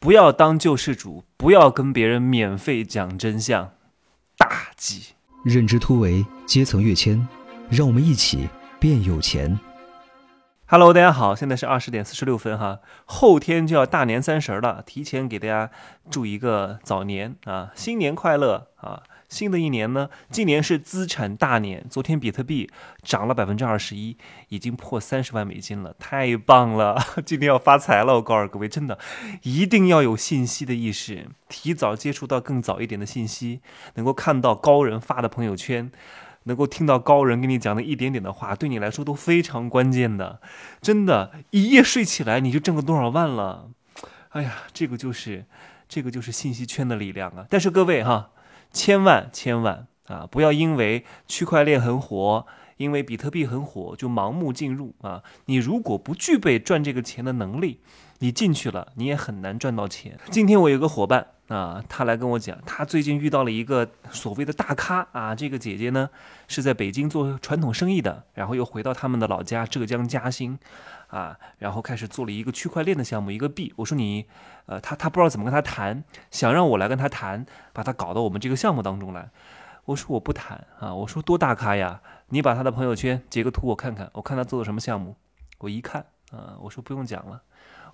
不要当救世主，不要跟别人免费讲真相，大忌。认知突围，阶层跃迁，让我们一起变有钱。Hello，大家好，现在是二十点四十六分哈，后天就要大年三十了，提前给大家祝一个早年啊，新年快乐啊！新的一年呢，今年是资产大年，昨天比特币涨了百分之二十一，已经破三十万美金了，太棒了！今天要发财了，我告诉各位，真的一定要有信息的意识，提早接触到更早一点的信息，能够看到高人发的朋友圈。能够听到高人跟你讲的一点点的话，对你来说都非常关键的。真的，一夜睡起来你就挣个多少万了？哎呀，这个就是，这个就是信息圈的力量啊！但是各位哈，千万千万啊，不要因为区块链很火，因为比特币很火就盲目进入啊！你如果不具备赚这个钱的能力，你进去了你也很难赚到钱。今天我有个伙伴。啊，他来跟我讲，他最近遇到了一个所谓的大咖啊，这个姐姐呢是在北京做传统生意的，然后又回到他们的老家浙江嘉兴，啊，然后开始做了一个区块链的项目，一个币。我说你，呃，他他不知道怎么跟他谈，想让我来跟他谈，把他搞到我们这个项目当中来。我说我不谈啊，我说多大咖呀，你把他的朋友圈截个图我看看，我看他做的什么项目。我一看啊，我说不用讲了，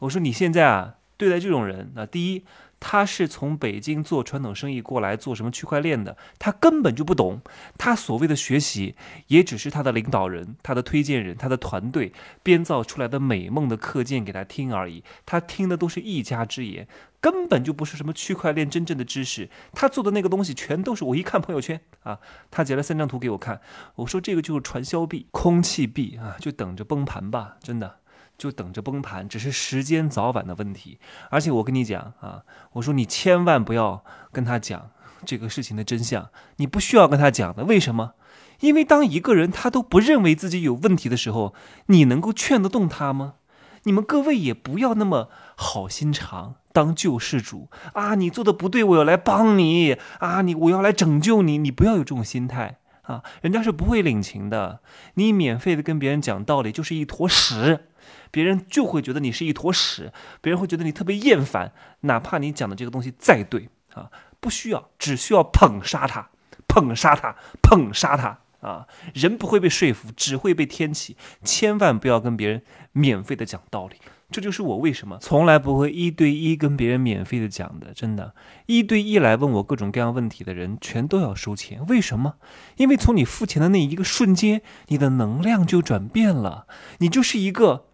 我说你现在啊对待这种人，那第一。他是从北京做传统生意过来做什么区块链的，他根本就不懂。他所谓的学习，也只是他的领导人、他的推荐人、他的团队编造出来的美梦的课件给他听而已。他听的都是一家之言，根本就不是什么区块链真正的知识。他做的那个东西全都是我一看朋友圈啊，他截了三张图给我看，我说这个就是传销币、空气币啊，就等着崩盘吧，真的。就等着崩盘，只是时间早晚的问题。而且我跟你讲啊，我说你千万不要跟他讲这个事情的真相，你不需要跟他讲的。为什么？因为当一个人他都不认为自己有问题的时候，你能够劝得动他吗？你们各位也不要那么好心肠，当救世主啊！你做的不对，我要来帮你啊！你我要来拯救你，你不要有这种心态啊！人家是不会领情的。你免费的跟别人讲道理，就是一坨屎。别人就会觉得你是一坨屎，别人会觉得你特别厌烦，哪怕你讲的这个东西再对啊，不需要，只需要捧杀他，捧杀他，捧杀他啊！人不会被说服，只会被天启。千万不要跟别人免费的讲道理，这就是我为什么从来不会一对一跟别人免费的讲的。真的，一对一来问我各种各样问题的人，全都要收钱。为什么？因为从你付钱的那一个瞬间，你的能量就转变了，你就是一个。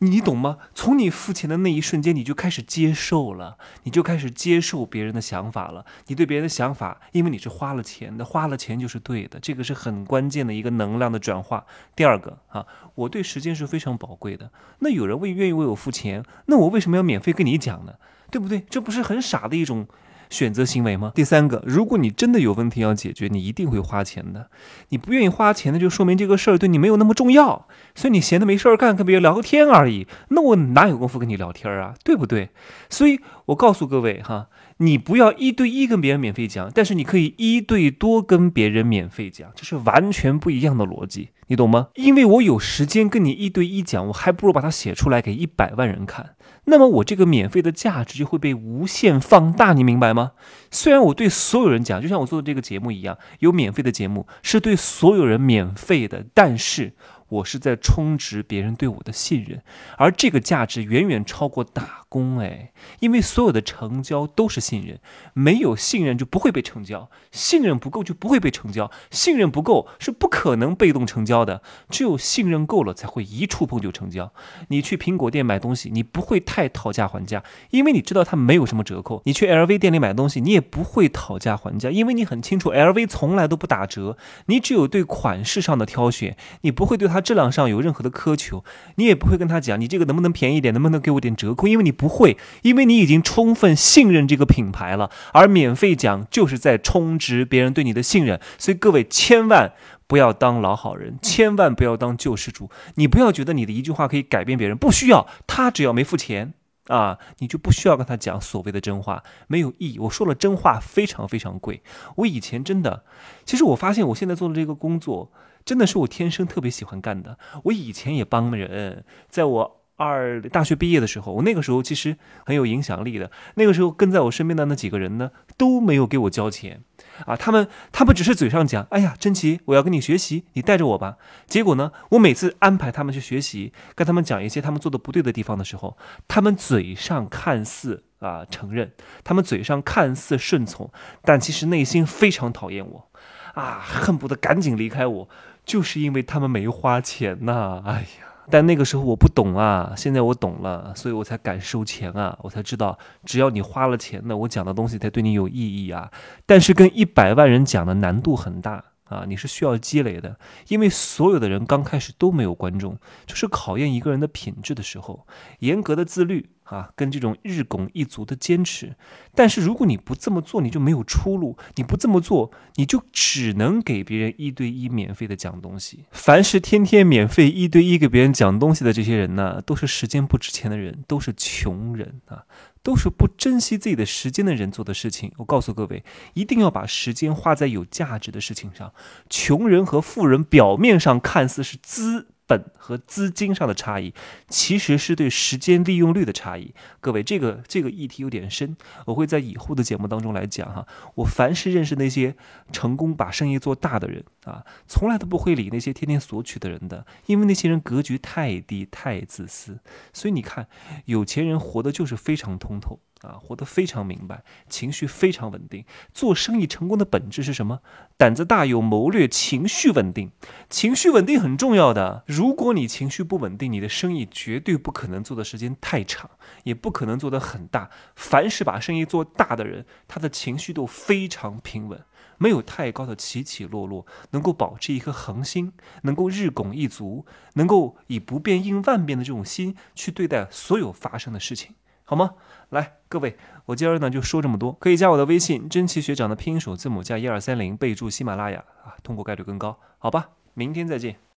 你懂吗？从你付钱的那一瞬间，你就开始接受了，你就开始接受别人的想法了。你对别人的想法，因为你是花了钱的，花了钱就是对的，这个是很关键的一个能量的转化。第二个啊，我对时间是非常宝贵的。那有人为愿意为我付钱，那我为什么要免费跟你讲呢？对不对？这不是很傻的一种选择行为吗？第三个，如果你真的有问题要解决，你一定会花钱的。你不愿意花钱的，就说明这个事儿对你没有那么重要，所以你闲的没事儿干，跟别人聊个天而已。那我哪有功夫跟你聊天啊？对不对？所以我告诉各位哈，你不要一对一跟别人免费讲，但是你可以一对多跟别人免费讲，这是完全不一样的逻辑，你懂吗？因为我有时间跟你一对一讲，我还不如把它写出来给一百万人看。那么我这个免费的价值就会被无限放大，你明白吗？虽然我对所有人讲，就像我做的这个节目一样，有免费的节目是对所有人免费的，但是我是在充值别人对我的信任，而这个价值远远超过打工哎，因为所有的成交都是信任，没有信任就不会被成交，信任不够就不会被成交，信任不够是不可能被动成交的，只有信任够了才会一触碰就成交。你去苹果店买东西，你不会太讨价还价，因为你知道它没有什么折扣；你去 LV 店里买东西，你也不会讨价还价，因为你很清楚 LV 从来都不打折。你只有对款式上的挑选，你不会对它质量上有任何的苛求，你也不会跟他讲你这个能不能便宜点，能不能给我点折扣，因为你不不会，因为你已经充分信任这个品牌了。而免费讲就是在充值别人对你的信任，所以各位千万。不要当老好人，千万不要当救世主。你不要觉得你的一句话可以改变别人，不需要。他只要没付钱啊，你就不需要跟他讲所谓的真话，没有意义。我说了真话非常非常贵。我以前真的，其实我发现我现在做的这个工作，真的是我天生特别喜欢干的。我以前也帮人，在我二大学毕业的时候，我那个时候其实很有影响力的。那个时候跟在我身边的那几个人呢，都没有给我交钱啊，他们他们只是嘴上讲，哎呀，珍奇，我要跟你学习，你带着我吧。结果呢，我每次安排他们去学习，跟他们讲一些他们做的不对的地方的时候，他们嘴上看似啊承认，他们嘴上看似顺从，但其实内心非常讨厌我，啊，恨不得赶紧离开我，就是因为他们没花钱呐，哎呀。但那个时候我不懂啊，现在我懂了，所以我才敢收钱啊，我才知道只要你花了钱那，我讲的东西才对你有意义啊。但是跟一百万人讲的难度很大啊，你是需要积累的，因为所有的人刚开始都没有观众，就是考验一个人的品质的时候，严格的自律。啊，跟这种日拱一卒的坚持，但是如果你不这么做，你就没有出路。你不这么做，你就只能给别人一对一免费的讲东西。凡是天天免费一对一给别人讲东西的这些人呢，都是时间不值钱的人，都是穷人啊，都是不珍惜自己的时间的人做的事情。我告诉各位，一定要把时间花在有价值的事情上。穷人和富人表面上看似是资。本和资金上的差异，其实是对时间利用率的差异。各位，这个这个议题有点深，我会在以后的节目当中来讲哈。我凡是认识那些成功把生意做大的人啊，从来都不会理那些天天索取的人的，因为那些人格局太低，太自私。所以你看，有钱人活的就是非常通透。啊，活得非常明白，情绪非常稳定。做生意成功的本质是什么？胆子大，有谋略，情绪稳定。情绪稳定很重要的。如果你情绪不稳定，你的生意绝对不可能做的时间太长，也不可能做得很大。凡是把生意做大的人，他的情绪都非常平稳，没有太高的起起落落，能够保持一颗恒心，能够日拱一卒，能够以不变应万变的这种心去对待所有发生的事情。好吗？来，各位，我今儿呢就说这么多。可以加我的微信“真奇学长”的拼音首字母加一二三零，备注喜马拉雅啊，通过概率更高。好吧，明天再见。